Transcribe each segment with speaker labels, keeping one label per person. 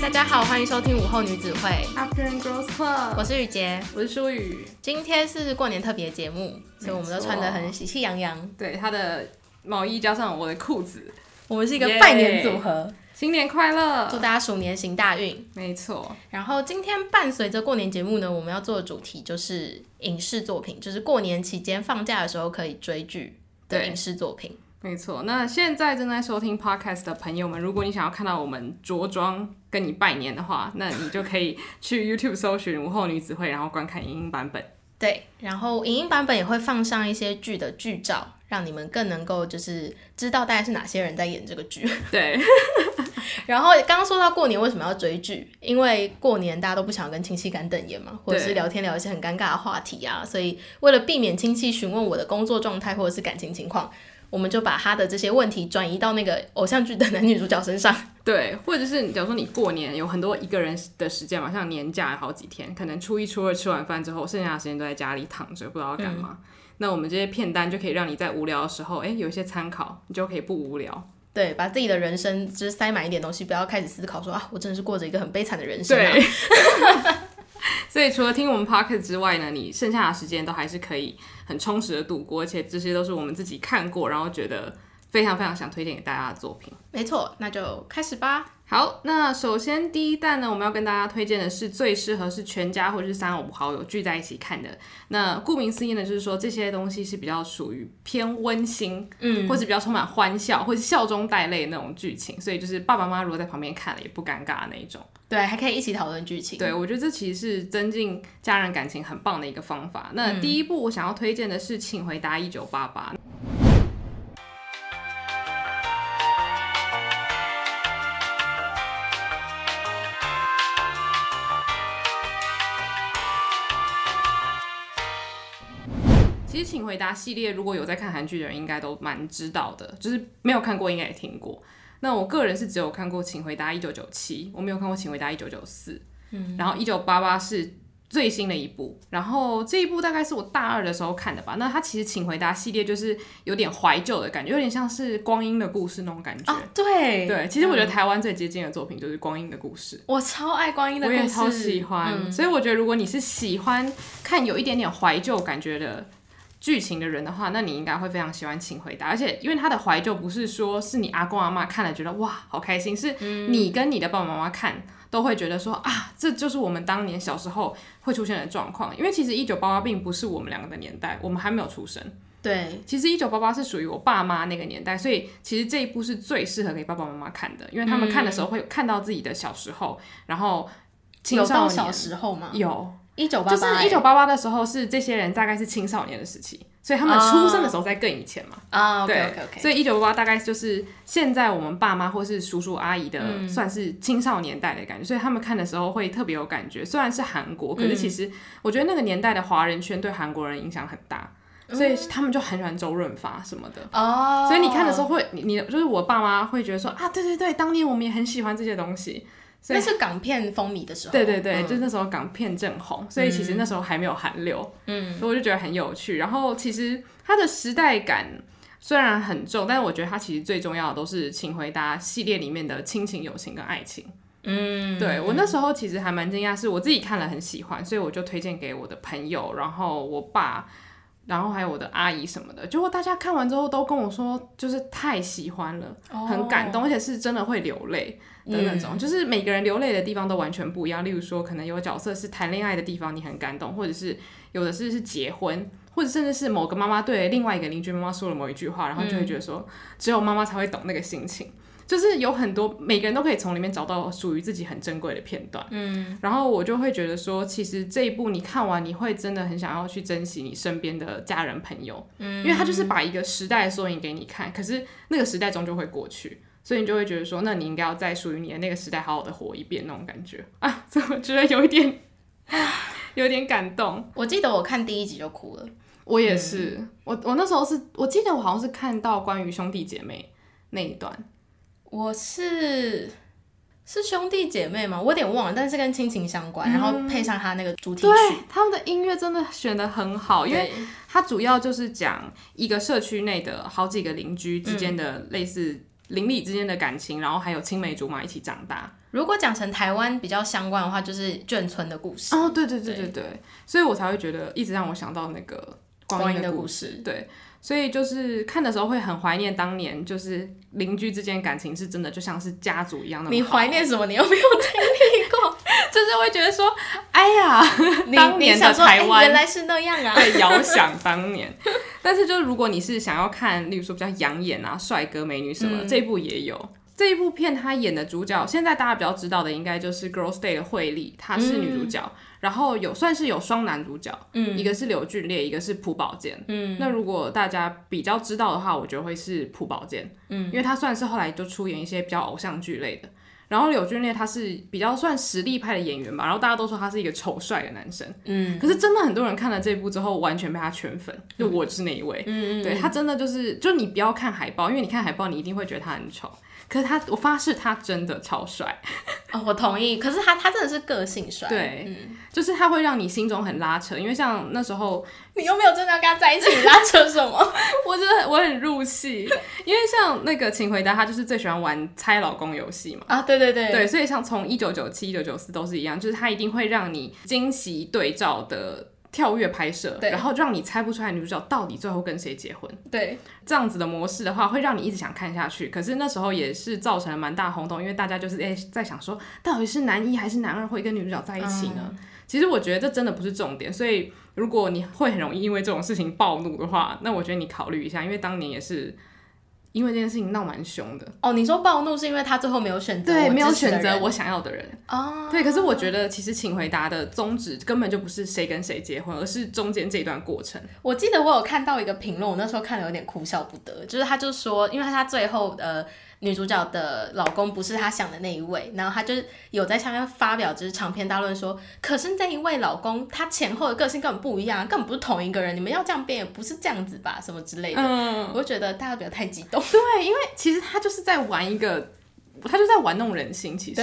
Speaker 1: 大家好，欢迎收听午后女子会
Speaker 2: Afternoon Girls Club，
Speaker 1: 我是雨洁，
Speaker 2: 我是舒雨。
Speaker 1: 今天是过年特别节目，所以我们都穿得很喜气洋洋。
Speaker 2: 对，他的毛衣加上我的裤子，
Speaker 1: 我们是一个拜年组合。
Speaker 2: Yeah! 新年快乐，
Speaker 1: 祝大家鼠年行大运。
Speaker 2: 没错。
Speaker 1: 然后今天伴随着过年节目呢，我们要做的主题就是影视作品，就是过年期间放假的时候可以追剧的影视作品。
Speaker 2: 没错，那现在正在收听 podcast 的朋友们，如果你想要看到我们着装跟你拜年的话，那你就可以去 YouTube 搜寻午后女子会，然后观看影音版本。
Speaker 1: 对，然后影音版本也会放上一些剧的剧照，让你们更能够就是知道大概是哪些人在演这个剧。
Speaker 2: 对。
Speaker 1: 然后刚刚说到过年为什么要追剧，因为过年大家都不想跟亲戚干等眼嘛，或者是聊天聊一些很尴尬的话题啊，所以为了避免亲戚询问我的工作状态或者是感情情况。我们就把他的这些问题转移到那个偶像剧的男女主角身上，
Speaker 2: 对，或者是假如说你过年有很多一个人的时间嘛，像年假好几天，可能初一、初二吃完饭之后，剩下的时间都在家里躺着，不知道要干嘛。嗯、那我们这些片单就可以让你在无聊的时候，哎，有一些参考，你就可以不无聊。
Speaker 1: 对，把自己的人生就是塞满一点东西，不要开始思考说啊，我真的是过着一个很悲惨的人生啊。
Speaker 2: 对 所以除了听我们 podcast 之外呢，你剩下的时间都还是可以很充实的度过，而且这些都是我们自己看过，然后觉得非常非常想推荐给大家的作品。
Speaker 1: 没错，那就开始吧。
Speaker 2: 好，那首先第一弹呢，我们要跟大家推荐的是最适合是全家或者是三五好友聚在一起看的。那顾名思义呢，就是说这些东西是比较属于偏温馨，嗯，或是比较充满欢笑，或是笑中带泪的那种剧情，所以就是爸爸妈妈如果在旁边看了也不尴尬的那一种。
Speaker 1: 对，还可以一起讨论剧情。
Speaker 2: 对，我觉得这其实是增进家人感情很棒的一个方法。那第一部我想要推荐的是《请回答一九八八》。其实，请回答系列如果有在看韩剧的人，应该都蛮知道的。就是没有看过，应该也听过。那我个人是只有看过《请回答一九九七》，我没有看过《请回答一九九四》。嗯，然后一九八八是最新的一部。然后这一部大概是我大二的时候看的吧。那它其实《请回答》系列就是有点怀旧的感觉，有点像是《光阴的故事》那种感觉。
Speaker 1: 啊，对
Speaker 2: 对。其实我觉得台湾最接近的作品就是《光阴的故事》。
Speaker 1: 我超爱《光阴的故事》，
Speaker 2: 我也超喜欢。嗯，所以我觉得如果你是喜欢看有一点点怀旧感觉的。剧情的人的话，那你应该会非常喜欢《请回答》，而且因为他的怀旧不是说是你阿公阿妈看了觉得哇好开心，是你跟你的爸爸妈妈看都会觉得说啊，这就是我们当年小时候会出现的状况。因为其实一九八八并不是我们两个的年代，我们还没有出生。
Speaker 1: 对，
Speaker 2: 其实一九八八是属于我爸妈那个年代，所以其实这一部是最适合给爸爸妈妈看的，因为他们看的时候会看到自己的小时候，然后青少年。
Speaker 1: 有到小时候吗？
Speaker 2: 有。
Speaker 1: 一九八八，
Speaker 2: 就是一九八八的时候，是这些人大概是青少年的时期，所以他们出生的时候在更以前嘛。
Speaker 1: 啊、oh. 对.
Speaker 2: 所以一九八八大概就是现在我们爸妈或是叔叔阿姨的，算是青少年代的感觉，嗯、所以他们看的时候会特别有感觉。虽然是韩国，可是其实我觉得那个年代的华人圈对韩国人影响很大，所以他们就很喜欢周润发什么的。哦、oh.，所以你看的时候会，你你就是我爸妈会觉得说啊，对对对，当年我们也很喜欢这些东西。
Speaker 1: 那是港片风靡的时候，
Speaker 2: 对对对，嗯、就是那时候港片正红，所以其实那时候还没有韩流，嗯，所以我就觉得很有趣。然后其实它的时代感虽然很重，但是我觉得它其实最重要的都是《请回答》系列里面的亲情、友情跟爱情。嗯，对，我那时候其实还蛮惊讶，是我自己看了很喜欢，所以我就推荐给我的朋友，然后我爸，然后还有我的阿姨什么的。结果大家看完之后都跟我说，就是太喜欢了，哦、很感动，而且是真的会流泪。的那种，就是每个人流泪的地方都完全不一样。例如说，可能有角色是谈恋爱的地方，你很感动；或者是有的是是结婚，或者甚至是某个妈妈对另外一个邻居妈妈说了某一句话，然后就会觉得说，只有妈妈才会懂那个心情。就是有很多每个人都可以从里面找到属于自己很珍贵的片段。嗯，然后我就会觉得说，其实这一部你看完，你会真的很想要去珍惜你身边的家人朋友。嗯，因为他就是把一个时代的缩影给你看，可是那个时代终究会过去。所以你就会觉得说，那你应该要在属于你的那个时代好好的活一遍那种感觉 啊，所以我觉得有一点，有点感动。
Speaker 1: 我记得我看第一集就哭了，
Speaker 2: 我也是。嗯、我我那时候是我记得我好像是看到关于兄弟姐妹那一段，
Speaker 1: 我是是兄弟姐妹吗？我有点忘了，但是跟亲情相关，嗯，然后配上他那个主题曲，
Speaker 2: 他们的音乐真的选的很好，因为它主要就是讲一个社区内的好几个邻居之间的类似。邻里之间的感情，然后还有青梅竹马一起长大。
Speaker 1: 如果讲成台湾比较相关的话，就是眷村的故事。
Speaker 2: 哦，对对对对对，对所以我才会觉得一直让我想到那个光阴的故事。对。所以就是看的时候会很怀念当年，就是邻居之间感情是真的就像是家族一样的。
Speaker 1: 你怀念什么？你有没有经历过？
Speaker 2: 就是会觉得说，哎呀，当年的台湾、欸、
Speaker 1: 原来是那样啊！
Speaker 2: 对，遥想当年。但是就是如果你是想要看，例如说比较养眼啊，帅哥美女什么，嗯、这一部也有。这一部片他演的主角，现在大家比较知道的应该就是《Girls Day》的惠利，她是女主角。嗯、然后有算是有双男主角，嗯，一个是柳俊烈，一个是朴宝剑。嗯，那如果大家比较知道的话，我觉得会是朴宝剑。嗯，因为他算是后来就出演一些比较偶像剧类的。然后柳俊烈他是比较算实力派的演员吧，然后大家都说他是一个丑帅的男生。嗯，可是真的很多人看了这一部之后，完全被他圈粉，就我是那一位。嗯，对，他真的就是，就你不要看海报，因为你看海报，你一定会觉得他很丑。可是他，我发誓他真的超帅
Speaker 1: 哦，我同意。可是他，他真的是个性帅，
Speaker 2: 对，嗯，就是他会让你心中很拉扯。因为像那时候，
Speaker 1: 你又没有真的要跟他在一起，拉扯什么？
Speaker 2: 我觉得我很入戏，因为像那个《请回答》，他就是最喜欢玩猜老公游戏嘛。
Speaker 1: 啊，对对对，
Speaker 2: 对，所以像从一九九七、一九九四都是一样，就是他一定会让你惊喜对照的。跳跃拍摄，然后让你猜不出来女主角到底最后跟谁结婚。对，这样子的模式的话，会让你一直想看下去。可是那时候也是造成了蛮大轰动，因为大家就是诶、欸、在想说，到底是男一还是男二会跟女主角在一起呢？嗯、其实我觉得这真的不是重点。所以如果你会很容易因为这种事情暴怒的话，那我觉得你考虑一下，因为当年也是。因为这件事情闹蛮凶的
Speaker 1: 哦。你说暴怒是因为他最后没有选择，
Speaker 2: 对，没有选择我想要的人哦。对，可是我觉得其实请回答的宗旨根本就不是谁跟谁结婚，而是中间这段过程。
Speaker 1: 我记得我有看到一个评论，我那时候看了有点哭笑不得，就是他就说，因为他最后呃。女主角的老公不是她想的那一位，然后她就有在下面发表就是长篇大论说，可是那一位老公他前后的个性根本不一样，根本不是同一个人，你们要这样变也不是这样子吧，什么之类的。嗯，我就觉得大家不要太激动。
Speaker 2: 对，因为其实他就是在玩一个。他就在玩弄人心，其实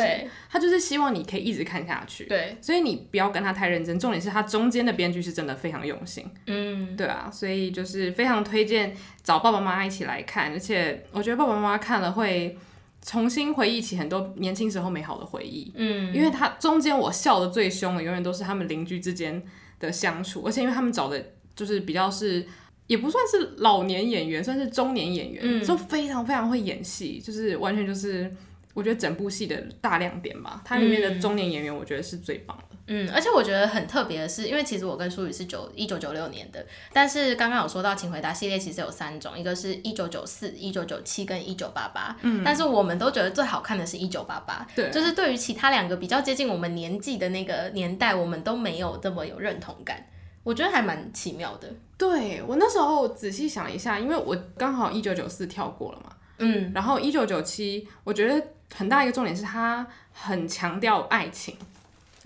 Speaker 2: 他就是希望你可以一直看下去，对，所以你不要跟他太认真。重点是他中间的编剧是真的非常用心，嗯，对啊，所以就是非常推荐找爸爸妈妈一起来看，而且我觉得爸爸妈妈看了会重新回忆起很多年轻时候美好的回忆，嗯，因为他中间我笑的最凶的永远都是他们邻居之间的相处，而且因为他们找的就是比较是也不算是老年演员，算是中年演员，嗯，就非常非常会演戏，就是完全就是。我觉得整部戏的大亮点吧，它里面的中年演员，我觉得是最棒的。
Speaker 1: 嗯，而且我觉得很特别的是，因为其实我跟舒宇是九一九九六年的，但是刚刚有说到，请回答系列其实有三种，一个是一九九四、一九九七跟一九八八。嗯，但是我们都觉得最好看的是一九八八。对，就是对于其他两个比较接近我们年纪的那个年代，我们都没有这么有认同感。我觉得还蛮奇妙的。
Speaker 2: 对，我那时候仔细想一下，因为我刚好一九九四跳过了嘛。嗯，然后一九九七，我觉得。很大一个重点是，它很强调爱情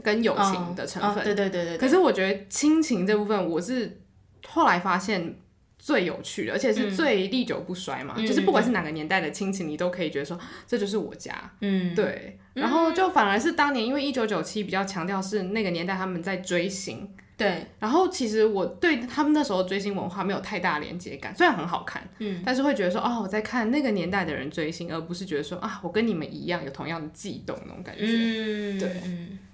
Speaker 2: 跟友情的成分。
Speaker 1: 哦哦、对对对对。
Speaker 2: 可是我觉得亲情这部分，我是后来发现最有趣的，而且是最历久不衰嘛。嗯、就是不管是哪个年代的亲情，你都可以觉得说，这就是我家。嗯，对。然后就反而是当年，因为一九九七比较强调是那个年代他们在追星。对，然后其实我对他们那时候追星文化没有太大连接感，虽然很好看，嗯，但是会觉得说，哦，我在看那个年代的人追星，而不是觉得说，啊，我跟你们一样有同样的悸动那种感觉，嗯，对。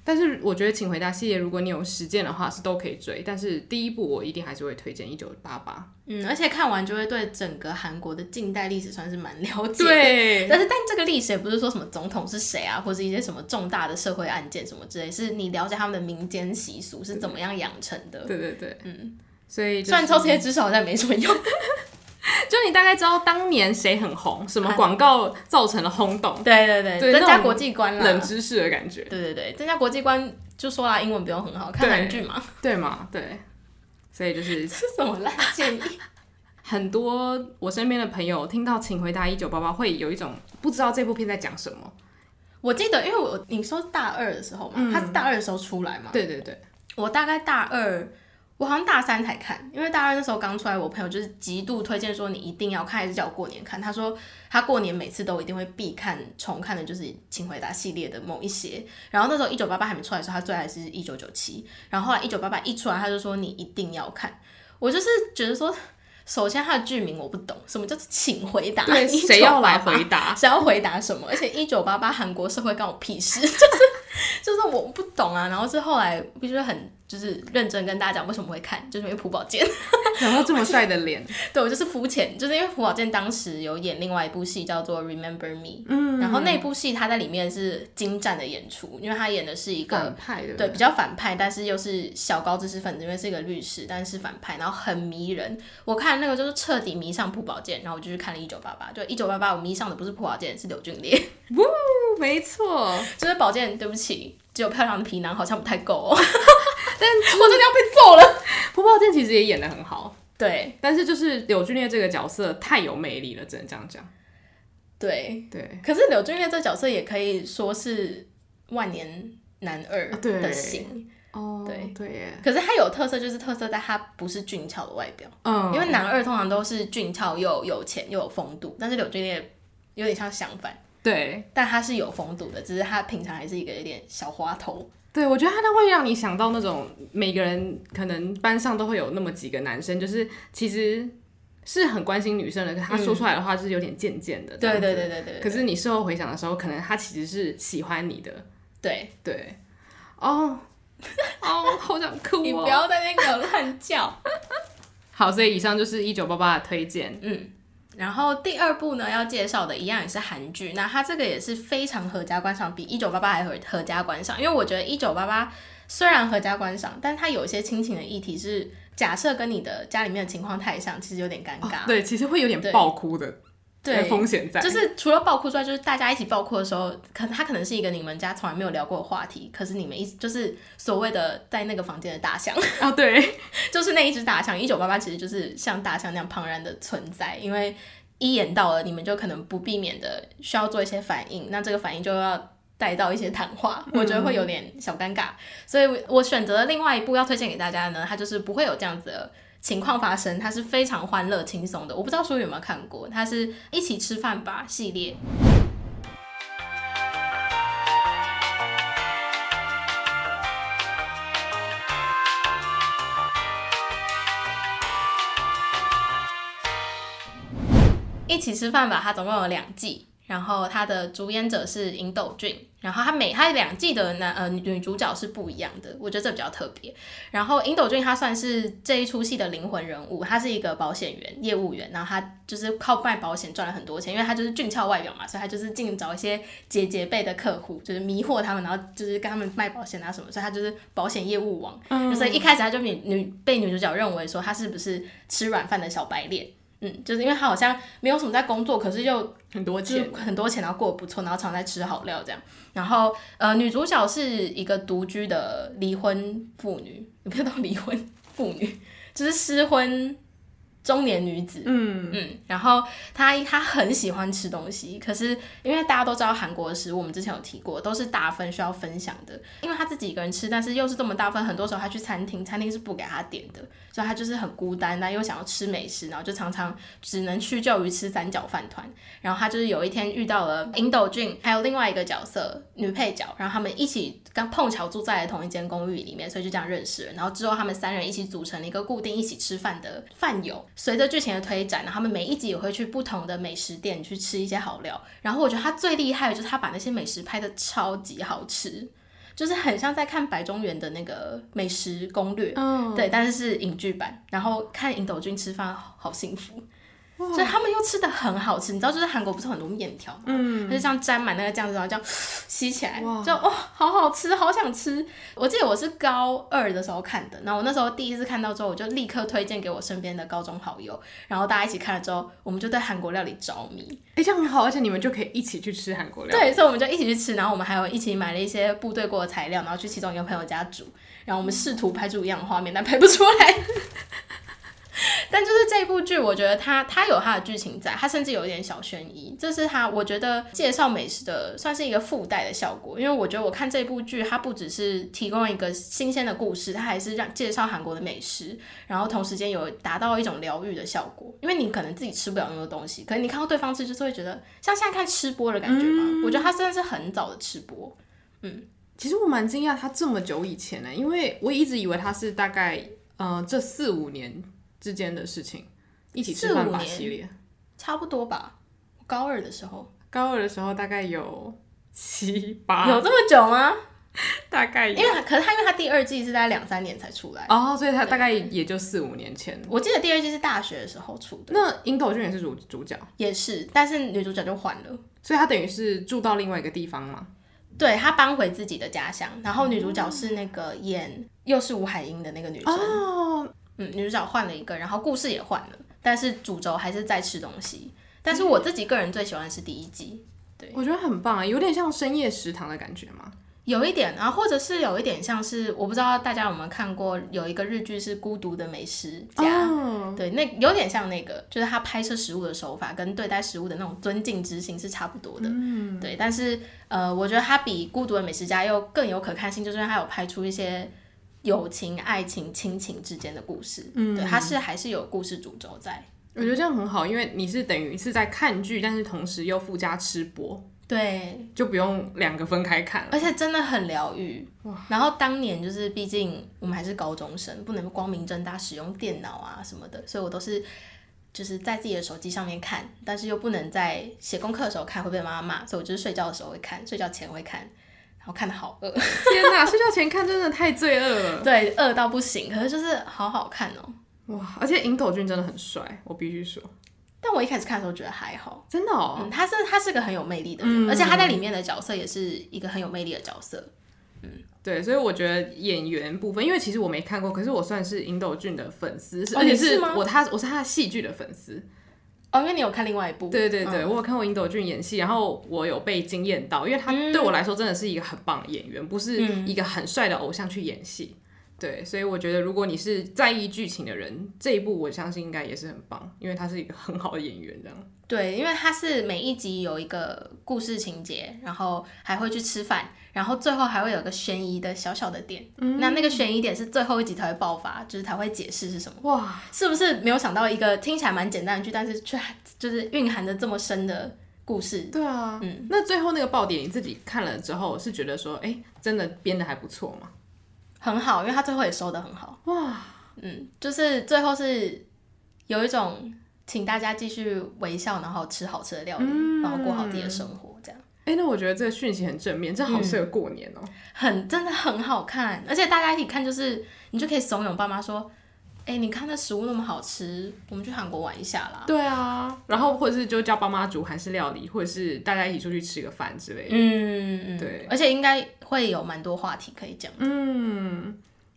Speaker 2: 但是我觉得《请回答》系列，如果你有时间的话，是都可以追。但是第一部我一定还是会推荐《一九八八》。
Speaker 1: 嗯，而且看完就会对整个韩国的近代历史算是蛮了解。对。但是，但这个历史也不是说什么总统是谁啊，或是一些什么重大的社会案件什么之类，是你了解他们的民间习俗是怎么样养成的。
Speaker 2: 对对对。嗯。所以、就是，
Speaker 1: 虽然抄这些知识好像没什么用。
Speaker 2: 就你大概知道当年谁很红，什么广告造成了轰动，
Speaker 1: 对对对，对增加国际观了，
Speaker 2: 冷知识的感觉，
Speaker 1: 对对对，增加国际观就说啦，英文不用很好，看韩剧嘛，
Speaker 2: 对 嘛，对，所以就是
Speaker 1: 这是什么烂建议？
Speaker 2: 很多我身边的朋友听到《请回答一九八八》会有一种不知道这部片在讲什么。
Speaker 1: 我记得，因为我你说大二的时候嘛，嗯、他是大二的时候出来嘛，
Speaker 2: 对对对，
Speaker 1: 我大概大二。我好像大三才看，因为大二那时候刚出来，我朋友就是极度推荐说你一定要看，还是叫我过年看。他说他过年每次都一定会必看重看的，就是《请回答》系列的某一些。然后那时候一九八八还没出来的时候，他最爱是一九九七。然后后来一九八八一出来，他就说你一定要看。我就是觉得说首先它的剧名我不懂，什么叫做请回答？
Speaker 2: 对，谁要来回答？
Speaker 1: 谁要回答什么？而且一九八八韩国社会干我屁事，就 是 就是我不懂啊。然后是后来必须很。就是认真跟大家讲为什么会看，就是因为朴宝剑，
Speaker 2: 然后这么帅的脸，
Speaker 1: 对我就是肤浅，就是因为朴宝剑当时有演另外一部戏叫做《Remember Me》，嗯，然后那部戏他在里面是精湛的演出，因为他演的是一个
Speaker 2: 反派的，
Speaker 1: 对，比较反派，但是又是小高知识分子，因为是一个律师，但是反派，然后很迷人。我看那个就是彻底迷上朴宝剑，然后我就去看了《一九八八》，就《一九八八》，我迷上的不是朴宝剑，是柳俊烈。
Speaker 2: 呜，没错，
Speaker 1: 就是宝剑，对不起，只有漂亮的皮囊好像不太够哦。但我真的要被揍了。
Speaker 2: 朴宝剑其实也演的很好，
Speaker 1: 对，
Speaker 2: 但是就是柳俊烈这个角色太有魅力了，只能这样讲。
Speaker 1: 对。
Speaker 2: 对，
Speaker 1: 可是柳俊烈这角色也可以说是万年男二的型。
Speaker 2: 哦，
Speaker 1: 对。
Speaker 2: 对耶。
Speaker 1: 可是他有特色，就是特色在他不是俊俏的外表，嗯，因为男二通常都是俊俏又有钱又有风度，但是柳俊烈有点像相反，
Speaker 2: 对，
Speaker 1: 但他是有风度的，只是他平常还是一个有点小花头。
Speaker 2: 对，我觉得他都会让你想到那种每个人可能班上都会有那么几个男生，就是其实是很关心女生的，可他说出来的话是有点贱贱的。对对对对对。可是你事后回想的时候，可能他其实是喜欢你的。
Speaker 1: 对
Speaker 2: 对。哦哦，好想哭哦！
Speaker 1: 你不要在那个乱叫。
Speaker 2: 好，所以以上就是一九八八的推荐。
Speaker 1: 嗯。然后第二部呢，要介绍的一样也是韩剧，那它这个也是非常合家观赏，比一九八八还合合家观赏。因为我觉得一九八八虽然合家观赏，但它有一些亲情的议题是，假设跟你的家里面的情况太像，其实有点尴尬。
Speaker 2: 哦、对，其实会有点爆哭的。对，风险在，
Speaker 1: 就是除了爆哭之外，就是大家一起爆哭的时候，可能他可能是一个你们家从来没有聊过的话题，可是你们一就是所谓的在那个房间的大象
Speaker 2: 啊，对，
Speaker 1: 就是那一只大象。一九八八其实就是像大象那样庞然的存在，因为一演到了，你们就可能不避免的需要做一些反应，那这个反应就要带到一些谈话，我觉得会有点小尴尬，嗯、所以我选择了另外一部要推荐给大家的呢，它就是不会有这样子的。情况发生，它是非常欢乐轻松的。我不知道书有没有看过，它是一起吃饭吧系列。一起吃饭吧，它总共有两季，然后他的主演者是尹斗俊。然后他每他两季的男呃女主角是不一样的，我觉得这比较特别。然后尹斗俊他算是这一出戏的灵魂人物，他是一个保险员业务员，然后他就是靠卖保险赚了很多钱，因为他就是俊俏外表嘛，所以他就是尽找一些姐姐辈的客户，就是迷惑他们，然后就是跟他们卖保险啊什么，所以他就是保险业务王。嗯，所以一开始他就女女被女主角认为说他是不是吃软饭的小白脸。嗯，就是因为他好像没有什么在工作，可是又很多钱，很多钱，然后过得不错，然后常在吃好料这样。然后呃，女主角是一个独居的离婚妇女，也不知道离婚妇女，就是失婚。中年女子，嗯嗯，然后她她很喜欢吃东西，可是因为大家都知道韩国的食物，我们之前有提过，都是大份需要分享的。因为她自己一个人吃，但是又是这么大份，很多时候她去餐厅，餐厅是不给她点的，所以他就是很孤单，但又想要吃美食，然后就常常只能屈就于吃三角饭团。然后他就是有一天遇到了尹斗俊，还有另外一个角色女配角，然后他们一起刚碰巧住在同一间公寓里面，所以就这样认识了。然后之后他们三人一起组成了一个固定一起吃饭的饭友。随着剧情的推展，然后他们每一集也会去不同的美食店去吃一些好料。然后我觉得他最厉害的就是他把那些美食拍得超级好吃，就是很像在看白中原的那个美食攻略，嗯，对，但是是影剧版。然后看尹斗君吃饭，好幸福。所以他们又吃的很好吃，你知道，就是韩国不是很多面条嘛，嗯，就像沾满那个酱汁，然后这样吸起来，就哦，好好吃，好想吃。我记得我是高二的时候看的，然后我那时候第一次看到之后，我就立刻推荐给我身边的高中好友，然后大家一起看了之后，我们就对韩国料理着迷。
Speaker 2: 哎、欸，这样很好，而且你们就可以一起去吃韩国料理。
Speaker 1: 对，所以我们就一起去吃，然后我们还有一起买了一些部队过的材料，然后去其中一个朋友家煮，然后我们试图拍出一样的画面，但拍不出来。但就是这部剧，我觉得它它有它的剧情在，它甚至有一点小悬疑，这是它我觉得介绍美食的算是一个附带的效果。因为我觉得我看这部剧，它不只是提供一个新鲜的故事，它还是让介绍韩国的美食，然后同时间有达到一种疗愈的效果。因为你可能自己吃不了那么多东西，可是你看到对方吃，就是会觉得像现在看吃播的感觉嘛。嗯、我觉得它真的是很早的吃播。嗯，
Speaker 2: 其实我蛮惊讶，它这么久以前呢，因为我一直以为它是大概呃这四五年之间的事情，一起吃饭吧系列，
Speaker 1: 差不多吧。高二的时候，
Speaker 2: 高二的时候大概有七八，
Speaker 1: 有这么久吗？
Speaker 2: 大概，
Speaker 1: 因为可是他因为他第二季是在两三年才出来
Speaker 2: 哦，所以他大概也就四五年前。
Speaker 1: 我记得第二季是大学的时候出的。
Speaker 2: 那樱斗俊也是主主角，
Speaker 1: 也是，但是女主角就换了，
Speaker 2: 所以他等于是住到另外一个地方嘛？
Speaker 1: 对，他搬回自己的家乡，然后女主角是那个演又是吴海英的那个女生。哦，嗯，女主角换了一个，然后故事也换了，但是主轴还是在吃东西。但是我自己个人最喜欢的是第一季，对，
Speaker 2: 我觉得很棒啊，有点像深夜食堂的感觉吗？
Speaker 1: 有一点，然后或者是有一点像是，我不知道大家有没有看过，有一个日剧是《孤独的美食家》oh. 对，那有点像那个，就是他拍摄食物的手法跟对待食物的那种尊敬之心是差不多的，嗯，对。但是呃，我觉得他比《孤独的美食家》又更有可看性，就是他有拍出一些友情、爱情、亲情之间的故事，嗯，对，它是还是有故事主轴在。
Speaker 2: 我觉得这样很好，因为你是等于是在看剧，但是同时又附加吃播。
Speaker 1: 对，
Speaker 2: 就不用两个分开看了，
Speaker 1: 而且真的很疗愈。然后当年就是，毕竟我们还是高中生，不能光明正大使用电脑啊什么的，所以我都是就是在自己的手机上面看，但是又不能在写功课的时候看，会被妈妈骂，所以我就是睡觉的时候会看，睡觉前会看，然后看的好饿。
Speaker 2: 天哪，睡觉前看真的太罪恶了。
Speaker 1: 对，饿到不行，可是就是好好看哦。
Speaker 2: 哇，而且尹斗俊真的很帅，我必须说。
Speaker 1: 但我一开始看的时候觉得还好，
Speaker 2: 真的哦，
Speaker 1: 嗯、他是他是个很有魅力的人，嗯、而且他在里面的角色也是一个很有魅力的角色，
Speaker 2: 嗯，对，所以我觉得演员部分，因为其实我没看过，可是我算是尹斗俊的粉丝，哦、而且是我他我是他的戏剧的粉丝，
Speaker 1: 哦，因为你有看另外一部，
Speaker 2: 对对对，嗯、我有看过尹斗俊演戏，然后我有被惊艳到，因为他对我来说真的是一个很棒的演员，嗯、不是一个很帅的偶像去演戏。对，所以我觉得如果你是在意剧情的人，这一部我相信应该也是很棒，因为他是一个很好的演员，这样。
Speaker 1: 对，因为他是每一集有一个故事情节，然后还会去吃饭，然后最后还会有个悬疑的小小的点。嗯，那那个悬疑点是最后一集才会爆发，就是才会解释是什么。哇，是不是没有想到一个听起来蛮简单的剧，但是却就是蕴含着这么深的故事？
Speaker 2: 对啊，嗯，那最后那个爆点你自己看了之后是觉得说，哎，真的编的还不错吗？
Speaker 1: 很好，因为他最后也收的很好。哇，嗯，就是最后是有一种请大家继续微笑，然后吃好吃的料理，嗯、然后过好自己的生活。
Speaker 2: 哎、欸，那我觉得这个讯息很正面，这好适合过年哦、喔嗯。
Speaker 1: 很，真的很好看，而且大家一起看，就是你就可以怂恿爸妈说。哎、欸，你看那食物那么好吃，我们去韩国玩一下啦。
Speaker 2: 对啊，然后或者是就叫爸妈煮韩式料理，或者是大家一起出去吃个饭之类的。
Speaker 1: 嗯嗯，
Speaker 2: 对，
Speaker 1: 而且应该会有蛮多话题可以讲。
Speaker 2: 嗯，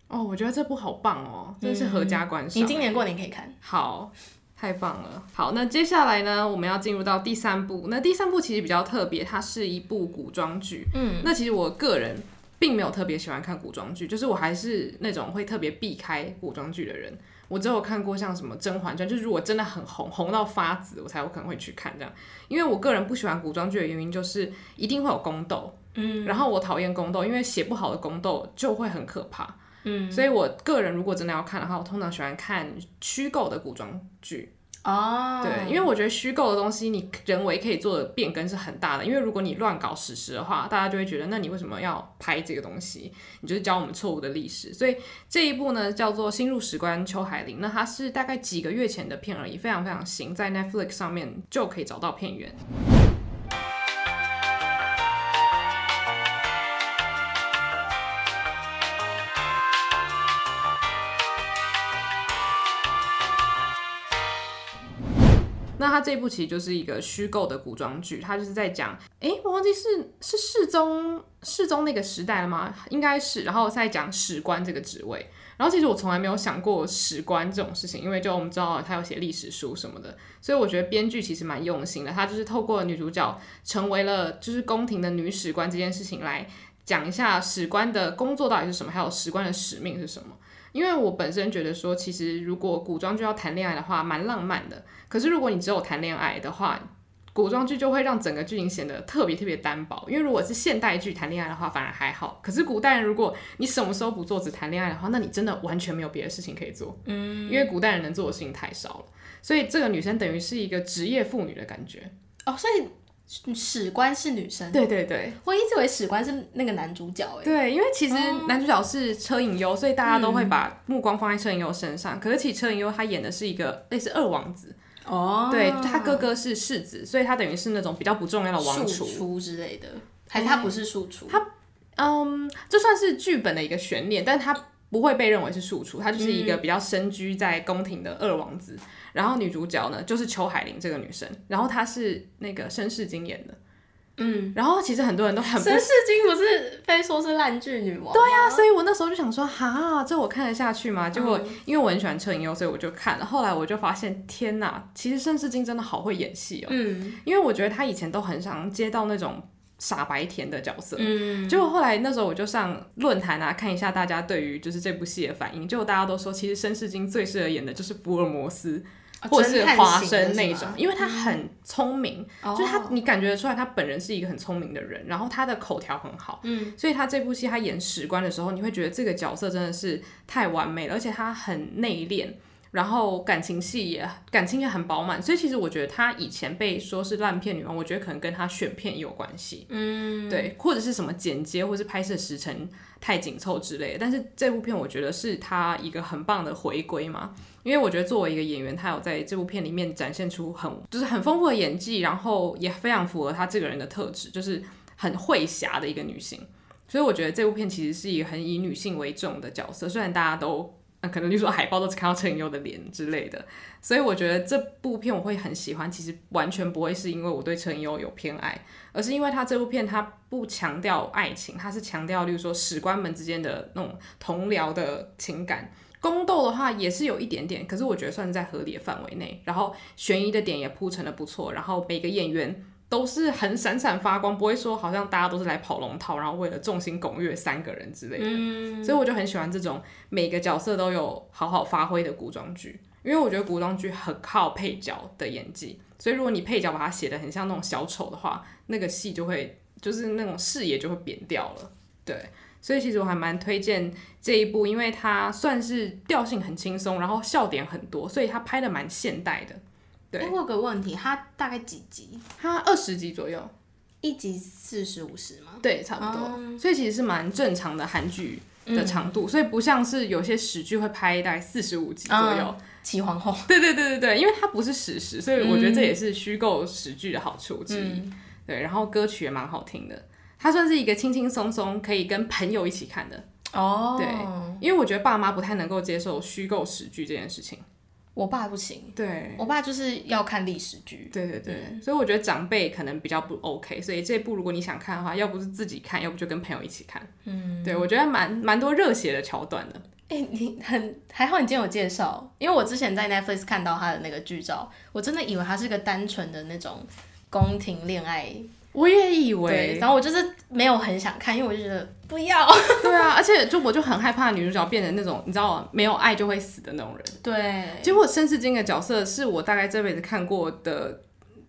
Speaker 2: 哦，我觉得这部好棒哦，真的是合家观赏。
Speaker 1: 你今年过年可以看。
Speaker 2: 好，太棒了。好，那接下来呢，我们要进入到第三部。那第三部其实比较特别，它是一部古装剧。嗯，那其实我个人。并没有特别喜欢看古装剧，就是我还是那种会特别避开古装剧的人。我只有看过像什么《甄嬛传》，就是如果真的很红，红到发紫，我才有可能会去看这样。因为我个人不喜欢古装剧的原因，就是一定会有宫斗，嗯，然后我讨厌宫斗，因为写不好的宫斗就会很可怕，嗯，所以我个人如果真的要看的话，我通常喜欢看虚构的古装剧。哦，oh. 对，因为我觉得虚构的东西，你人为可以做的变更是很大的。因为如果你乱搞史实的话，大家就会觉得，那你为什么要拍这个东西？你就是教我们错误的历史。所以这一部呢，叫做《新入史官邱海林》，那它是大概几个月前的片而已，非常非常新，在 Netflix 上面就可以找到片源。它这部其实就是一个虚构的古装剧，它就是在讲，哎，我忘记是是世宗世宗那个时代了吗？应该是，然后在讲史官这个职位。然后其实我从来没有想过史官这种事情，因为就我们知道他有写历史书什么的，所以我觉得编剧其实蛮用心的。他就是透过女主角成为了就是宫廷的女史官这件事情来讲一下史官的工作到底是什么，还有史官的使命是什么。因为我本身觉得说，其实如果古装剧要谈恋爱的话，蛮浪漫的。可是如果你只有谈恋爱的话，古装剧就会让整个剧情显得特别特别单薄。因为如果是现代剧谈恋爱的话，反而还好。可是古代人，如果你什么时候不做只谈恋爱的话，那你真的完全没有别的事情可以做。嗯，因为古代人能做的事情太少了。所以这个女生等于是一个职业妇女的感觉。
Speaker 1: 哦，所以史官是女生，
Speaker 2: 对对对，
Speaker 1: 我一直以为史官是那个男主角哎。
Speaker 2: 对，因为其实男主角是车影优，所以大家都会把目光放在车影优身上。嗯、可是其实车影优他演的是一个类似二王子哦，对他哥哥是世子，所以他等于是那种比较不重要的王储
Speaker 1: 之类的，还是他不是庶出？
Speaker 2: 他嗯，这算是剧本的一个悬念，但是他不会被认为是庶出，他就是一个比较身居在宫廷的二王子。嗯然后女主角呢，就是邱海玲这个女生，然后她是那个申世京演的，嗯，然后其实很多人都很
Speaker 1: 申世京不是被说是烂剧女王，
Speaker 2: 对呀、啊，所以我那时候就想说，哈，这我看得下去吗？结果、嗯、因为我很喜欢车银优，所以我就看了。后来我就发现，天哪，其实申世京真的好会演戏哦，嗯，因为我觉得他以前都很想接到那种。傻白甜的角色，嗯，结果后来那时候我就上论坛啊，看一下大家对于就是这部戏的反应，结果大家都说，其实申世京最适合演的就是福尔摩斯，哦、或者是华生那种，因为他很聪明，嗯、就是他你感觉得出来他本人是一个很聪明的人，然后他的口条很好，嗯，所以他这部戏他演史官的时候，你会觉得这个角色真的是太完美了，而且他很内敛。然后感情戏也感情也很饱满，所以其实我觉得她以前被说是烂片女王，我觉得可能跟她选片也有关系，嗯，对，或者是什么剪接或是拍摄时程太紧凑之类的。但是这部片我觉得是她一个很棒的回归嘛，因为我觉得作为一个演员，她有在这部片里面展现出很就是很丰富的演技，然后也非常符合她这个人的特质，就是很会侠的一个女性。所以我觉得这部片其实是一个很以女性为重的角色，虽然大家都。那、可能就说海报都只看到陈友的脸之类的，所以我觉得这部片我会很喜欢。其实完全不会是因为我对陈友有偏爱，而是因为他这部片他不强调爱情，他是强调，例如说史官们之间的那种同僚的情感。宫斗的话也是有一点点，可是我觉得算是在合理的范围内。然后悬疑的点也铺陈的不错，然后每个演员。都是很闪闪发光，不会说好像大家都是来跑龙套，然后为了众星拱月三个人之类的。嗯、所以我就很喜欢这种每个角色都有好好发挥的古装剧，因为我觉得古装剧很靠配角的演技，所以如果你配角把它写的很像那种小丑的话，那个戏就会就是那种视野就会扁掉了。对，所以其实我还蛮推荐这一部，因为它算是调性很轻松，然后笑点很多，所以它拍的蛮现代的。对，
Speaker 1: 我有个问题，它大概几集？
Speaker 2: 它二十集左右，
Speaker 1: 一集四十五十吗？
Speaker 2: 对，差不多。Um, 所以其实是蛮正常的韩剧的长度，嗯、所以不像是有些史剧会拍大概四十五集左右。
Speaker 1: 齐、um, 皇后。
Speaker 2: 对对对对对，因为它不是史实，所以我觉得这也是虚构史剧的好处之一。嗯、对，然后歌曲也蛮好听的，它算是一个轻轻松松可以跟朋友一起看的。哦。对，因为我觉得爸妈不太能够接受虚构史剧这件事情。
Speaker 1: 我爸不行，
Speaker 2: 对，
Speaker 1: 我爸就是要看历史剧，
Speaker 2: 对对对，嗯、所以我觉得长辈可能比较不 OK，所以这部如果你想看的话，要不是自己看，要不就跟朋友一起看，嗯，对我觉得蛮蛮多热血的桥段的。
Speaker 1: 哎、欸，你很还好，你今天有介绍，因为我之前在 Netflix 看到他的那个剧照，我真的以为他是个单纯的那种宫廷恋爱。
Speaker 2: 我也以为，
Speaker 1: 然后我就是没有很想看，因为我就觉得不要。
Speaker 2: 对啊，而且就我就很害怕女主角变成那种你知道吗？没有爱就会死的那种人。
Speaker 1: 对。
Speaker 2: 结果申世京的角色是我大概这辈子看过的，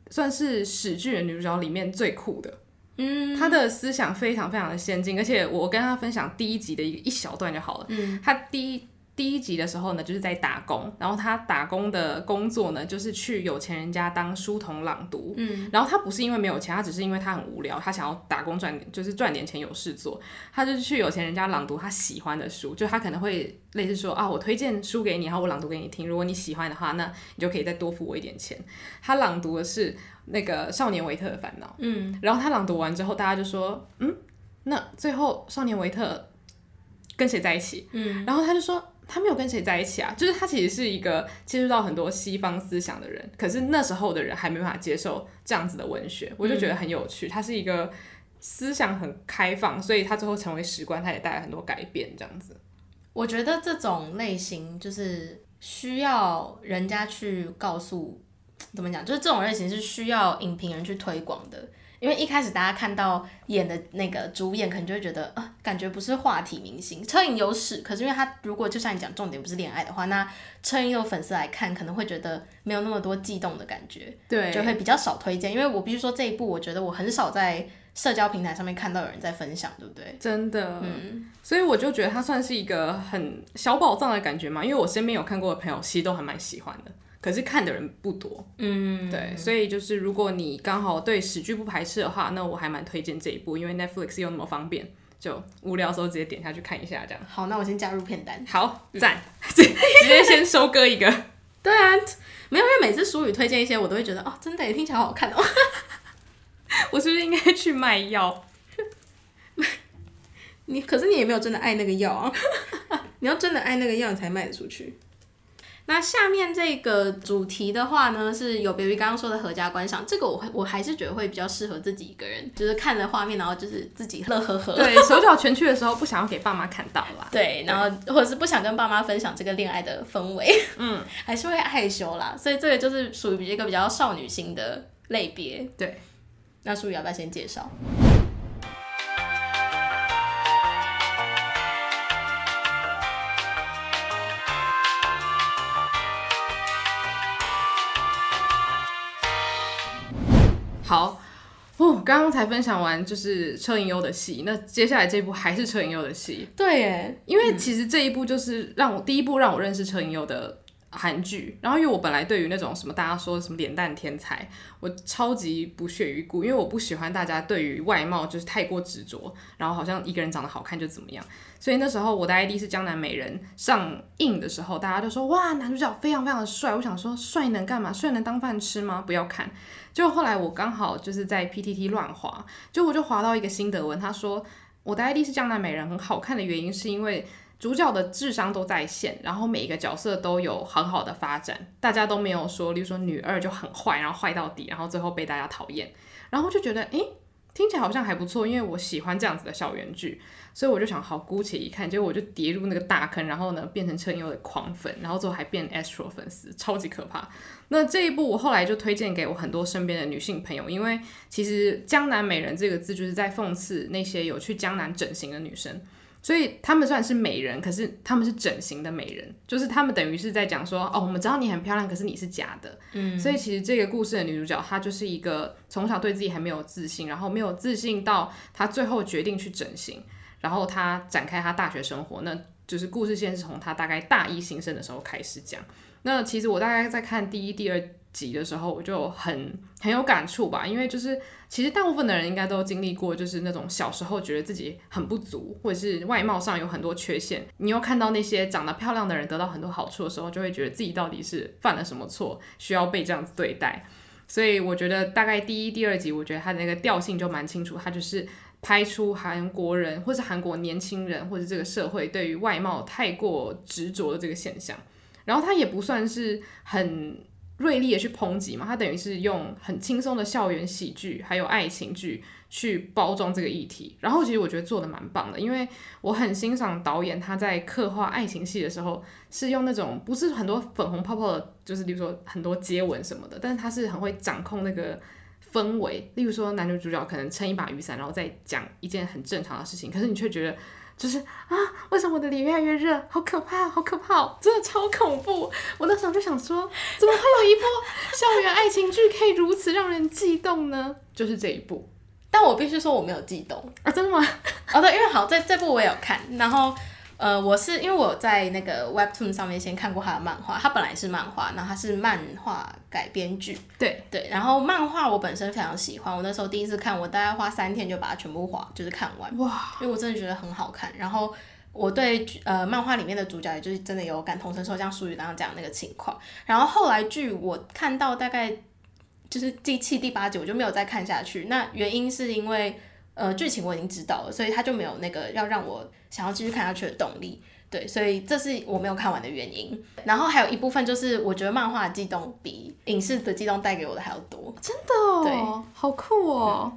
Speaker 2: 算是史剧的女主角里面最酷的。嗯。她的思想非常非常的先进，而且我跟她分享第一集的一一小段就好了。嗯。她第一。第一集的时候呢，就是在打工，然后他打工的工作呢，就是去有钱人家当书童朗读。嗯，然后他不是因为没有钱，他只是因为他很无聊，他想要打工赚，就是赚点钱有事做。他就是去有钱人家朗读他喜欢的书，就他可能会类似说啊，我推荐书给你，然后我朗读给你听，如果你喜欢的话，那你就可以再多付我一点钱。他朗读的是那个《少年维特的烦恼》。嗯，然后他朗读完之后，大家就说，嗯，那最后少年维特跟谁在一起？嗯，然后他就说。他没有跟谁在一起啊，就是他其实是一个接触到很多西方思想的人，可是那时候的人还没办法接受这样子的文学，我就觉得很有趣。他是一个思想很开放，所以他最后成为史官，他也带来很多改变，这样子。
Speaker 1: 我觉得这种类型就是需要人家去告诉，怎么讲，就是这种类型是需要影评人去推广的。因为一开始大家看到演的那个主演，可能就会觉得，呃，感觉不是话题明星。车银优是，可是因为他如果就像你讲，重点不是恋爱的话，那车银优粉丝来看，可能会觉得没有那么多悸动的感觉，
Speaker 2: 对，
Speaker 1: 就会比较少推荐。因为我必须说这一部，我觉得我很少在社交平台上面看到有人在分享，对不对？
Speaker 2: 真的，嗯，所以我就觉得它算是一个很小宝藏的感觉嘛。因为我身边有看过的朋友，其实都还蛮喜欢的。可是看的人不多。
Speaker 1: 嗯，
Speaker 2: 对，所以就是如果你刚好对史剧不排斥的话，那我还蛮推荐这一部，因为 Netflix 又那么方便，就无聊的时候直接点下去看一下这样。
Speaker 1: 好，那我先加入片单。
Speaker 2: 好，赞，直接先收割一个。
Speaker 1: 对啊，没有，因为每次淑宇推荐一些，我都会觉得哦，真的也听起来好好看哦。
Speaker 2: 我是不是应该去卖药？
Speaker 1: 你可是你也没有真的爱那个药啊！你要真的爱那个药，你才卖得出去。那下面这个主题的话呢，是有别于刚刚说的合家观赏，这个我我还是觉得会比较适合自己一个人，就是看着画面，然后就是自己乐呵呵。
Speaker 2: 对，手脚全去的时候不想要给爸妈看到啦。
Speaker 1: 对，然后或者是不想跟爸妈分享这个恋爱的氛围，嗯，还是会害羞啦。所以这个就是属于一个比较少女心的类别。
Speaker 2: 对，
Speaker 1: 那淑宇要不要先介
Speaker 2: 绍？刚刚才分享完就是车银优的戏，那接下来这一部还是车银优的戏。
Speaker 1: 对耶，
Speaker 2: 因为其实这一部就是让我、嗯、第一部让我认识车银优的韩剧，然后因为我本来对于那种什么大家说的什么脸蛋天才，我超级不屑一顾，因为我不喜欢大家对于外貌就是太过执着，然后好像一个人长得好看就怎么样。所以那时候我的 ID 是江南美人上映的时候，大家都说哇，男主角非常非常的帅，我想说帅能干嘛？帅能当饭吃吗？不要看。就后来我刚好就是在 PTT 乱滑，就我就滑到一个心得文，他说我的 ID 是江南美人，很好看的原因是因为主角的智商都在线，然后每一个角色都有很好的发展，大家都没有说，例如说女二就很坏，然后坏到底，然后最后被大家讨厌，然后就觉得诶，听起来好像还不错，因为我喜欢这样子的校园剧。所以我就想好姑且一看，结果我就跌入那个大坑，然后呢变成车银优的狂粉，然后最后还变 Astro 粉丝，超级可怕。那这一部我后来就推荐给我很多身边的女性朋友，因为其实“江南美人”这个字就是在讽刺那些有去江南整形的女生，所以她们虽然是美人，可是她们是整形的美人，就是她们等于是在讲说，哦，我们知道你很漂亮，可是你是假的。嗯，所以其实这个故事的女主角她就是一个从小对自己还没有自信，然后没有自信到她最后决定去整形。然后他展开他大学生活，那就是故事线是从他大概大一新生的时候开始讲。那其实我大概在看第一、第二集的时候，我就很很有感触吧，因为就是其实大部分的人应该都经历过，就是那种小时候觉得自己很不足，或者是外貌上有很多缺陷。你又看到那些长得漂亮的人得到很多好处的时候，就会觉得自己到底是犯了什么错，需要被这样子对待。所以我觉得大概第一、第二集，我觉得他的那个调性就蛮清楚，他就是。拍出韩国人，或是韩国年轻人，或者这个社会对于外貌太过执着的这个现象，然后他也不算是很锐利的去抨击嘛，他等于是用很轻松的校园喜剧，还有爱情剧去包装这个议题。然后其实我觉得做的蛮棒的，因为我很欣赏导演他在刻画爱情戏的时候，是用那种不是很多粉红泡泡的，就是比如说很多接吻什么的，但是他是很会掌控那个。氛围，例如说男女主角可能撑一把雨伞，然后再讲一件很正常的事情，可是你却觉得就是啊，为什么我的脸越来越热？好可怕，好可怕，真的超恐怖！我那时候就想说，怎么会有一部校园爱情剧可以如此让人悸动呢？就是这一部，
Speaker 1: 但我必须说我没有悸动
Speaker 2: 啊，真的吗？
Speaker 1: 哦对，因为好这这部我也有看，然后。呃，我是因为我在那个 Webtoon 上面先看过他的漫画，他本来是漫画，然后他是漫画改编剧，
Speaker 2: 对。
Speaker 1: 对，然后漫画我本身非常喜欢，我那时候第一次看，我大概花三天就把它全部画，就是看完，哇，因为我真的觉得很好看，然后我对呃漫画里面的主角也就是真的有感同身受，像书宇刚刚讲的那个情况，然后后来剧我看到大概就是第七、第八集我就没有再看下去，那原因是因为。呃，剧情我已经知道了，所以他就没有那个要让我想要继续看下去的动力，对，所以这是我没有看完的原因。然后还有一部分就是，我觉得漫画的悸动比影视的悸动带给我的还要多，
Speaker 2: 真的哦，
Speaker 1: 对，
Speaker 2: 好酷哦。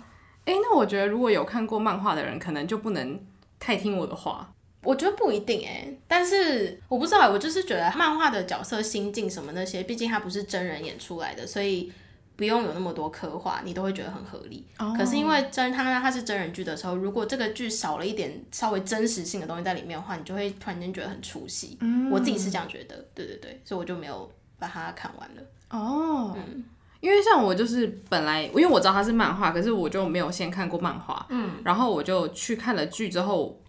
Speaker 2: 哎、嗯，那我觉得如果有看过漫画的人，可能就不能太听我的话。
Speaker 1: 我觉得不一定哎，但是我不知道，我就是觉得漫画的角色心境什么那些，毕竟它不是真人演出来的，所以。不用有那么多刻画，你都会觉得很合理。Oh. 可是因为真他他是真人剧的时候，如果这个剧少了一点稍微真实性的东西在里面的话，你就会突然间觉得很出戏。Mm. 我自己是这样觉得，对对对，所以我就没有把它看完了。
Speaker 2: 哦、oh. 嗯，因为像我就是本来因为我知道它是漫画，可是我就没有先看过漫画。嗯，然后我就去看了剧之后，我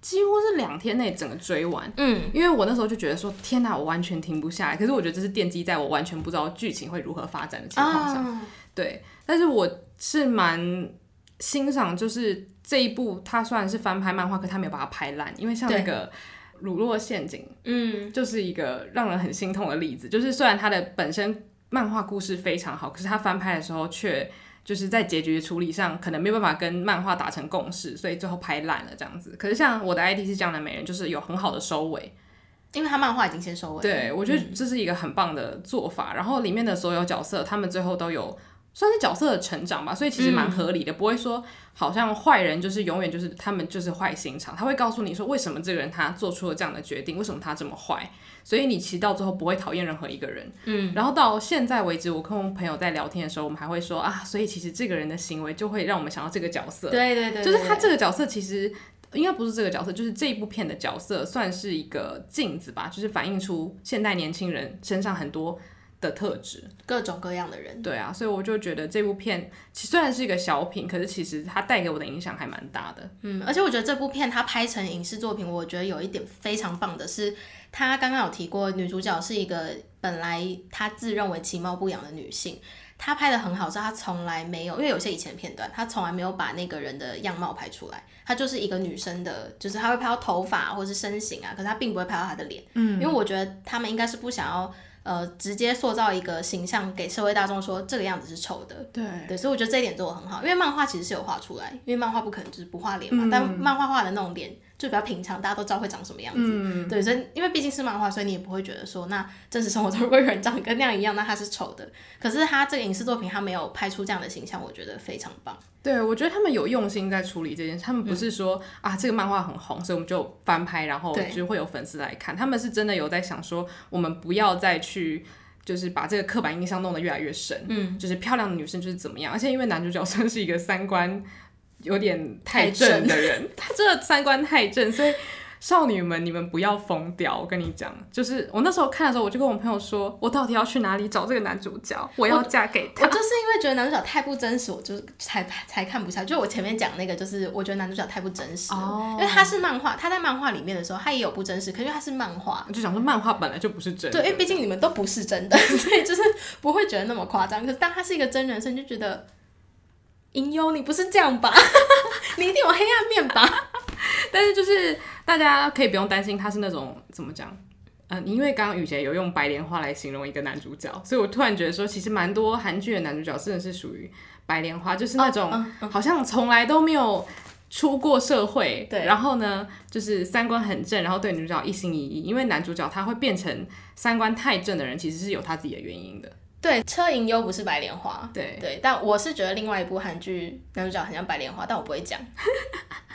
Speaker 2: 几乎是两天内整个追完。嗯，因为我那时候就觉得说，天哪，我完全停不下来。可是我觉得这是奠基在我完全不知道剧情会如何发展的情况下。啊、对，但是我是蛮欣赏，就是这一部它虽然是翻拍漫画，可它没有把它拍烂。因为像那个《乳酪陷阱》，嗯，就是一个让人很心痛的例子。就是虽然它的本身漫画故事非常好，可是它翻拍的时候却。就是在结局处理上可能没有办法跟漫画达成共识，所以最后拍烂了这样子。可是像我的 ID 是这样的美人，就是有很好的收尾，
Speaker 1: 因为他漫画已经先收尾。
Speaker 2: 对，我觉得这是一个很棒的做法。嗯、然后里面的所有角色，他们最后都有算是角色的成长吧，所以其实蛮合理的，嗯、不会说好像坏人就是永远就是他们就是坏心肠。他会告诉你说为什么这个人他做出了这样的决定，为什么他这么坏。所以你其实到最后不会讨厌任何一个人，嗯，然后到现在为止，我跟我朋友在聊天的时候，我们还会说啊，所以其实这个人的行为就会让我们想到这个角色，
Speaker 1: 对对对，
Speaker 2: 就是他这个角色其实应该不是这个角色，就是这一部片的角色算是一个镜子吧，就是反映出现代年轻人身上很多的特质，
Speaker 1: 各种各样的人，
Speaker 2: 对啊，所以我就觉得这部片其实虽然是一个小品，可是其实它带给我的影响还蛮大的，
Speaker 1: 嗯，而且我觉得这部片它拍成影视作品，我觉得有一点非常棒的是。他刚刚有提过，女主角是一个本来她自认为其貌不扬的女性，她拍的很好，是她从来没有，因为有些以前片段，她从来没有把那个人的样貌拍出来，她就是一个女生的，就是她会拍到头发或是身形啊，可是她并不会拍到她的脸，嗯，因为我觉得他们应该是不想要。呃，直接塑造一个形象给社会大众，说这个样子是丑的，
Speaker 2: 对。
Speaker 1: 对，所以我觉得这一点做的很好，因为漫画其实是有画出来，因为漫画不可能就是不画脸嘛，嗯、但漫画画的那种脸就比较平常，大家都知道会长什么样子，嗯、对，所以因为毕竟是漫画，所以你也不会觉得说，那真实生活中如果有人长得跟那样一样，那他是丑的。可是他这个影视作品，他没有拍出这样的形象，我觉得非常棒。
Speaker 2: 对，我觉得他们有用心在处理这件事，他们不是说、嗯、啊这个漫画很红，所以我们就翻拍，然后就会有粉丝来看，他们是真的有在想说，我们不要再去。就是把这个刻板印象弄得越来越深，嗯，就是漂亮的女生就是怎么样，而且因为男主角算是一个三观有点太正的人，正 他这三观太正，所以。少女们，你们不要疯掉！我跟你讲，就是我那时候看的时候，我就跟我朋友说，我到底要去哪里找这个男主角？我要嫁给他。
Speaker 1: 我，我就是因为觉得男主角太不真实，我就才才看不下。就我前面讲那个，就是我觉得男主角太不真实哦，因为他是漫画，他在漫画里面的时候，他也有不真实，可是他是漫画，
Speaker 2: 就想说漫画本来就不是真的。
Speaker 1: 对，因为毕竟你们都不是真的，所以就是不会觉得那么夸张。可是当他是一个真人，所以你就觉得，银优，你不是这样吧？你一定有黑暗面吧？
Speaker 2: 但是就是大家可以不用担心他是那种怎么讲，嗯、呃，因为刚刚雨洁有用白莲花来形容一个男主角，所以我突然觉得说，其实蛮多韩剧的男主角真的是属于白莲花，就是那种好像从来都没有出过社会，对，然后呢，就是三观很正，然后对女主角一心一意，因为男主角他会变成三观太正的人，其实是有他自己的原因的。
Speaker 1: 对，车银优不是白莲花，
Speaker 2: 对
Speaker 1: 对，但我是觉得另外一部韩剧男主角很像白莲花，但我不会讲。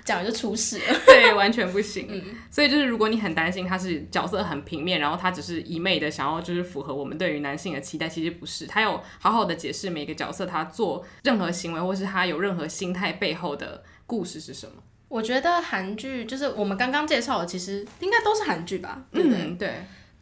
Speaker 1: 讲了就出事了，
Speaker 2: 对，完全不行。嗯，所以就是如果你很担心他是角色很平面，然后他只是一昧的想要就是符合我们对于男性的期待，其实不是。他有好好的解释每个角色他做任何行为，或是他有任何心态背后的故事是什么。
Speaker 1: 我觉得韩剧就是我们刚刚介绍的，其实应该都是韩剧吧？对不对？
Speaker 2: 嗯，对。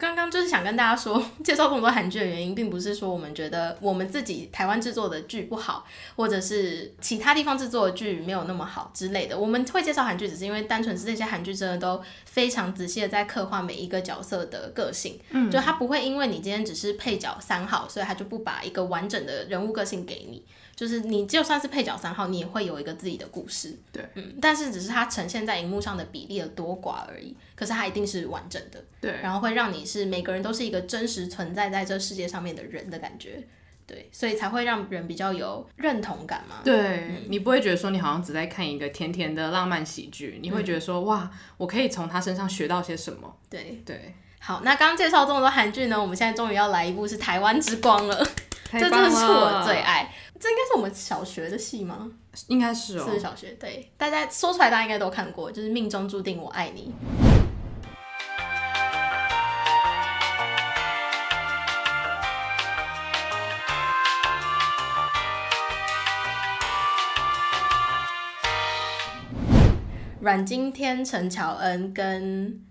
Speaker 1: 刚刚就是想跟大家说，介绍这么多韩剧的原因，并不是说我们觉得我们自己台湾制作的剧不好，或者是其他地方制作的剧没有那么好之类的。我们会介绍韩剧，只是因为单纯是这些韩剧真的都非常仔细的在刻画每一个角色的个性，嗯，就他不会因为你今天只是配角三号，所以他就不把一个完整的人物个性给你。就是你就算是配角三号，你也会有一个自己的故事，
Speaker 2: 对，
Speaker 1: 嗯，但是只是它呈现在荧幕上的比例的多寡而已。可是它一定是完整的，
Speaker 2: 对，
Speaker 1: 然后会让你是每个人都是一个真实存在在这世界上面的人的感觉，对，所以才会让人比较有认同感嘛。
Speaker 2: 对，嗯，你不会觉得说你好像只在看一个甜甜的浪漫喜剧，你会觉得说，嗯，哇，我可以从他身上学到些什么？
Speaker 1: 对
Speaker 2: 对。
Speaker 1: 好，那刚刚介绍这么多韩剧呢，我们现在终于要来一部是《台湾之光》了，这真的是我最爱。这应该是我们小学的戏吗？
Speaker 2: 应该是哦，
Speaker 1: 是小学。对，大家说出来，大家应该都看过，就是《命中注定我爱你》。阮经天、陈乔恩跟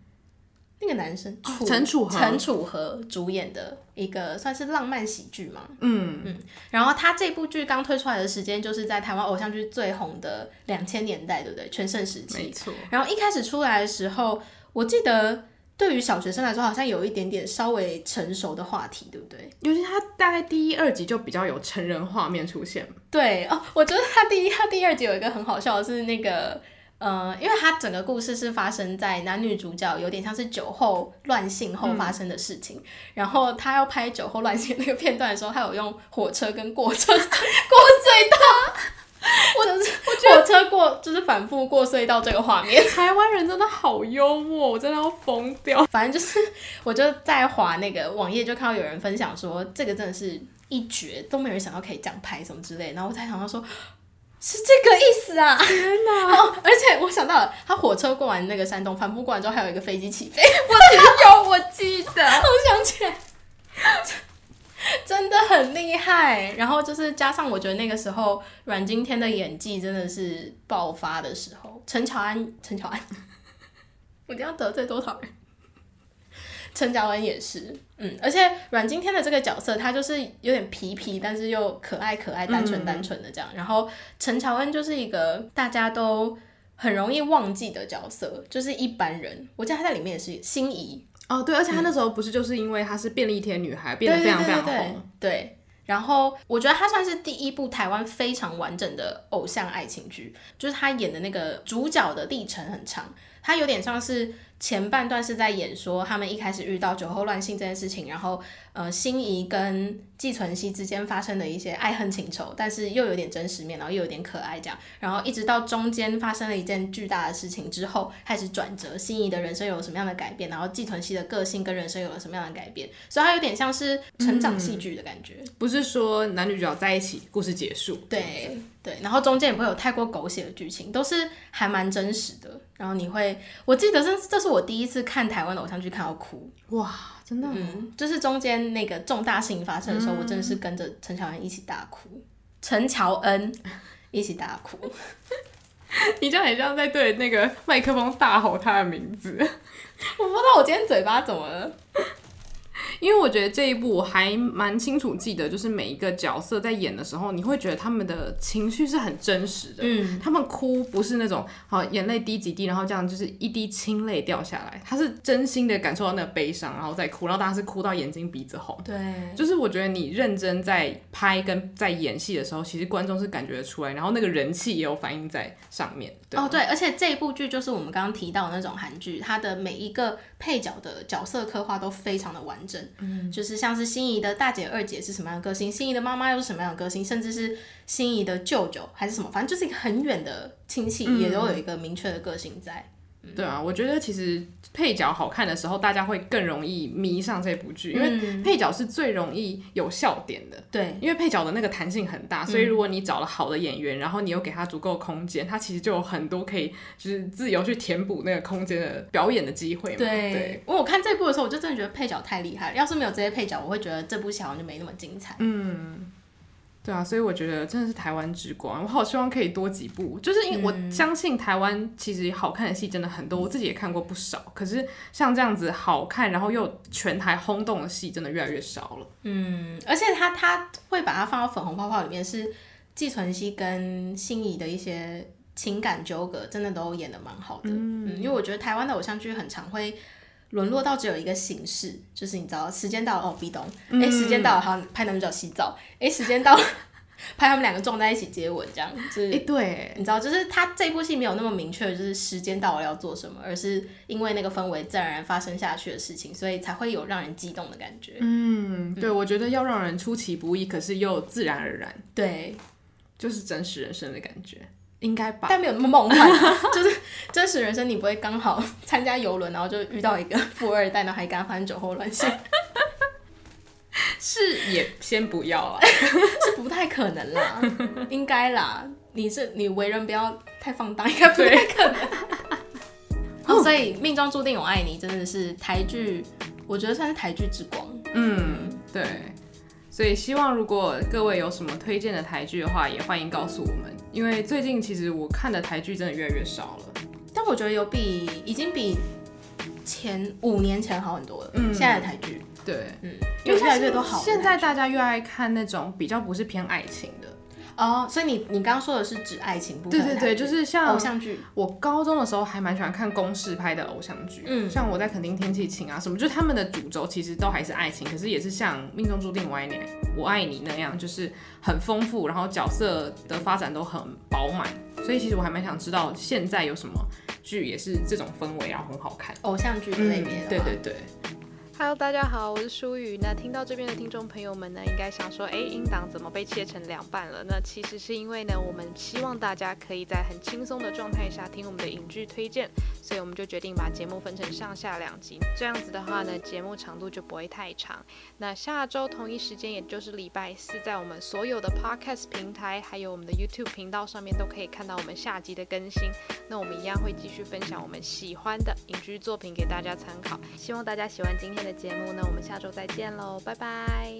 Speaker 1: 那个个男生
Speaker 2: 陈楚河，
Speaker 1: 陈楚河主演的一个算是浪漫喜剧嘛。
Speaker 2: 嗯
Speaker 1: 嗯。然后他这部剧刚推出来的时间，就是在台湾偶像剧最红的两千年代，对不对？全盛时期。
Speaker 2: 没错。
Speaker 1: 然后一开始出来的时候，我记得对于小学生来说，好像有一点点稍微成熟的话题，对不对？
Speaker 2: 尤其他大概第一、二集就比较有成人画面出现。
Speaker 1: 对哦，我觉得他第一、他第二集有一个很好笑的是那个。呃，因为他整个故事是发生在男女主角有点像是酒后乱性后发生的事情，嗯、然后他要拍酒后乱性那个片段的时候，他有用火车跟过车过隧道，我就是火车过就是反复过隧道这个画面，
Speaker 2: 台湾人真的好幽默，我真的要疯掉。
Speaker 1: 反正就是，我就在划那个网页，就看到有人分享说这个真的是一绝，都没有人想到可以这样拍什么之类，然后我才想到说。是这个意思啊！
Speaker 2: 天哪！
Speaker 1: 哦，而且我想到了，他火车过完那个山洞，反复过完之后，还有一个飞机起飞。
Speaker 2: 我有，我记得，
Speaker 1: 我想起来，真的很厉害。然后就是加上，我觉得那个时候阮经天的演技真的是爆发的时候。陈乔安，陈乔安，我一定要得罪多少人？陈乔恩也是，嗯，而且阮经天的这个角色，他就是有点皮皮，但是又可爱可爱、单纯单纯的这样。嗯、然后陈乔恩就是一个大家都很容易忘记的角色，就是一般人。我记得他在里面也是心仪
Speaker 2: 哦，对，而且他那时候不是就是因为他是便利贴女孩，嗯、变得非常非常红。对，对，对，对，对，然后我觉得他算是第一部台湾非常完整的偶像爱情剧，就是他演的那个主角的历程很长，他有点像是。前半段是在演说他们一开始遇到酒后乱性这件事情，然后呃，心仪跟纪存希之间发生的一些爱恨情仇，但是又有点真实面，然后又有点可爱这样，然后一直到中间发生了一件巨大的事情之后，开始转折，心仪的人生有了什么样的改变，然后纪存希的个性跟人生有了什么样的改变，所以它有点像是成长戏剧的感觉，嗯，不是说男女主角在一起，故事结束，对对，然后中间也不会有太过狗血的剧情，都是还蛮真实的。然后你会，我记得这这是我第一次看台湾的偶像剧看到哭，哇，真的，
Speaker 1: 嗯，就是中间那个重大事情发生的时候，嗯、我真的是跟着陈乔恩一起大哭，陈乔恩一起大哭，
Speaker 2: 你这样很像在对那个麦克风大吼他的名字，
Speaker 1: 我不知道我今天嘴巴怎么了。
Speaker 2: 因为我觉得这一部我还蛮清楚记得，就是每一个角色在演的时候，你会觉得他们的情绪是很真实的。嗯，他们哭不是那种好眼泪滴几滴，然后这样就是一滴清泪掉下来，他是真心的感受到那个悲伤，然后再哭，然后大家是哭到眼睛鼻子红。
Speaker 1: 对，
Speaker 2: 就是我觉得你认真在拍跟在演戏的时候，其实观众是感觉得出来，然后那个人气也有反映在上面。对
Speaker 1: 哦，对，而且这一部剧就是我们刚刚提到的那种韩剧，它的每一个配角的角色刻画都非常的完整。嗯，就是像是心仪的大姐、二姐是什么样的个性，心仪的妈妈又是什么样的个性，甚至是心仪的舅舅还是什么，反正就是一个很远的亲戚，也都有一个明确的个性在。
Speaker 2: 对啊，我觉得其实配角好看的时候，大家会更容易迷上这部剧，因为配角是最容易有笑点的。对，因为配角的那个弹性很大，所以如果你找了好的演员，然后你又给他足够空间，他其实就有很多可以就是自由去填补那个空间的表演的机会嘛。对，对，
Speaker 1: 我看这部的时候，我就真的觉得配角太厉害了。要是没有这些配角，我会觉得这部戏好像就没那么精彩。
Speaker 2: 嗯。对啊，所以我觉得真的是台湾之光，我好希望可以多几部，就是因为我相信台湾其实好看的戏真的很多，我自己也看过不少。可是像这样子好看，然后又全台轰动的戏，真的越来越少了。
Speaker 1: 嗯，而且他他会把它放到粉红泡泡里面，是季存希跟心仪的一些情感纠葛，真的都演的蛮好的。嗯，嗯，因为我觉得台湾的偶像剧很常会。沦落到只有一个形式，就是你知道，时间到了哦，壁咚，哎、欸，时间到了，好拍男主角洗澡，哎、欸，时间到了，拍他们两个撞在一起接吻，这样，就是，哎、欸，
Speaker 2: 对，
Speaker 1: 你知道，就是他这部戏没有那么明确，就是时间到了要做什么，而是因为那个氛围自然而然发生下去的事情，所以才会有让人激动的感觉。
Speaker 2: 嗯，对，我觉得要让人出其不意，可是又自然而然，
Speaker 1: 对，
Speaker 2: 就是真实人生的感觉。应该吧，
Speaker 1: 但没有那么梦幻，就是真实人生，你不会刚好 参加游轮，然后就遇到一个富二代，然后还跟他发生酒后乱性，
Speaker 2: 是也先不要啊，
Speaker 1: 是不太可能啦，应该啦，你是你为人不要太放荡，应该不太可能。哦，所以命中注定我爱你真的是台剧，我觉得算是台剧之光。
Speaker 2: 嗯，对。所以希望如果各位有什么推荐的台剧的话，也欢迎告诉我们。因为最近其实我看的台剧真的越来越少了，
Speaker 1: 但我觉得有比已经比前五年前好很多了。嗯，现在的台剧，
Speaker 3: 对，
Speaker 1: 嗯，因为越来越多好。
Speaker 3: 现在大家越爱看那种比较不是偏爱情的。
Speaker 1: 哦，所以你你刚刚说的是指爱情部分？
Speaker 3: 对对对，就是像
Speaker 1: 偶像剧。
Speaker 3: 我高中的时候还蛮喜欢看公式拍的偶像剧，嗯，像我在肯丁天气晴啊什么，就是他们的主轴其实都还是爱情，可是也是像命中注定我爱你，我爱你那样，就是很丰富，然后角色的发展都很饱满。所以其实我还蛮想知道现在有什么剧也是这种氛围，然后很好看。
Speaker 1: 偶像剧的类别、
Speaker 3: 嗯。对对对。
Speaker 2: Hello，大家好，我是舒雨。那听到这边的听众朋友们呢，应该想说，哎，音档怎么被切成两半了？那其实是因为呢，我们希望大家可以在很轻松的状态下听我们的影剧推荐，所以我们就决定把节目分成上下两集。这样子的话呢，节目长度就不会太长。那下周同一时间，也就是礼拜四，在我们所有的 Podcast 平台，还有我们的 YouTube 频道上面，都可以看到我们下集的更新。那我们一样会继续分享我们喜欢的影剧作品给大家参考。希望大家喜欢今天的节目，那我们下周再见喽，拜拜。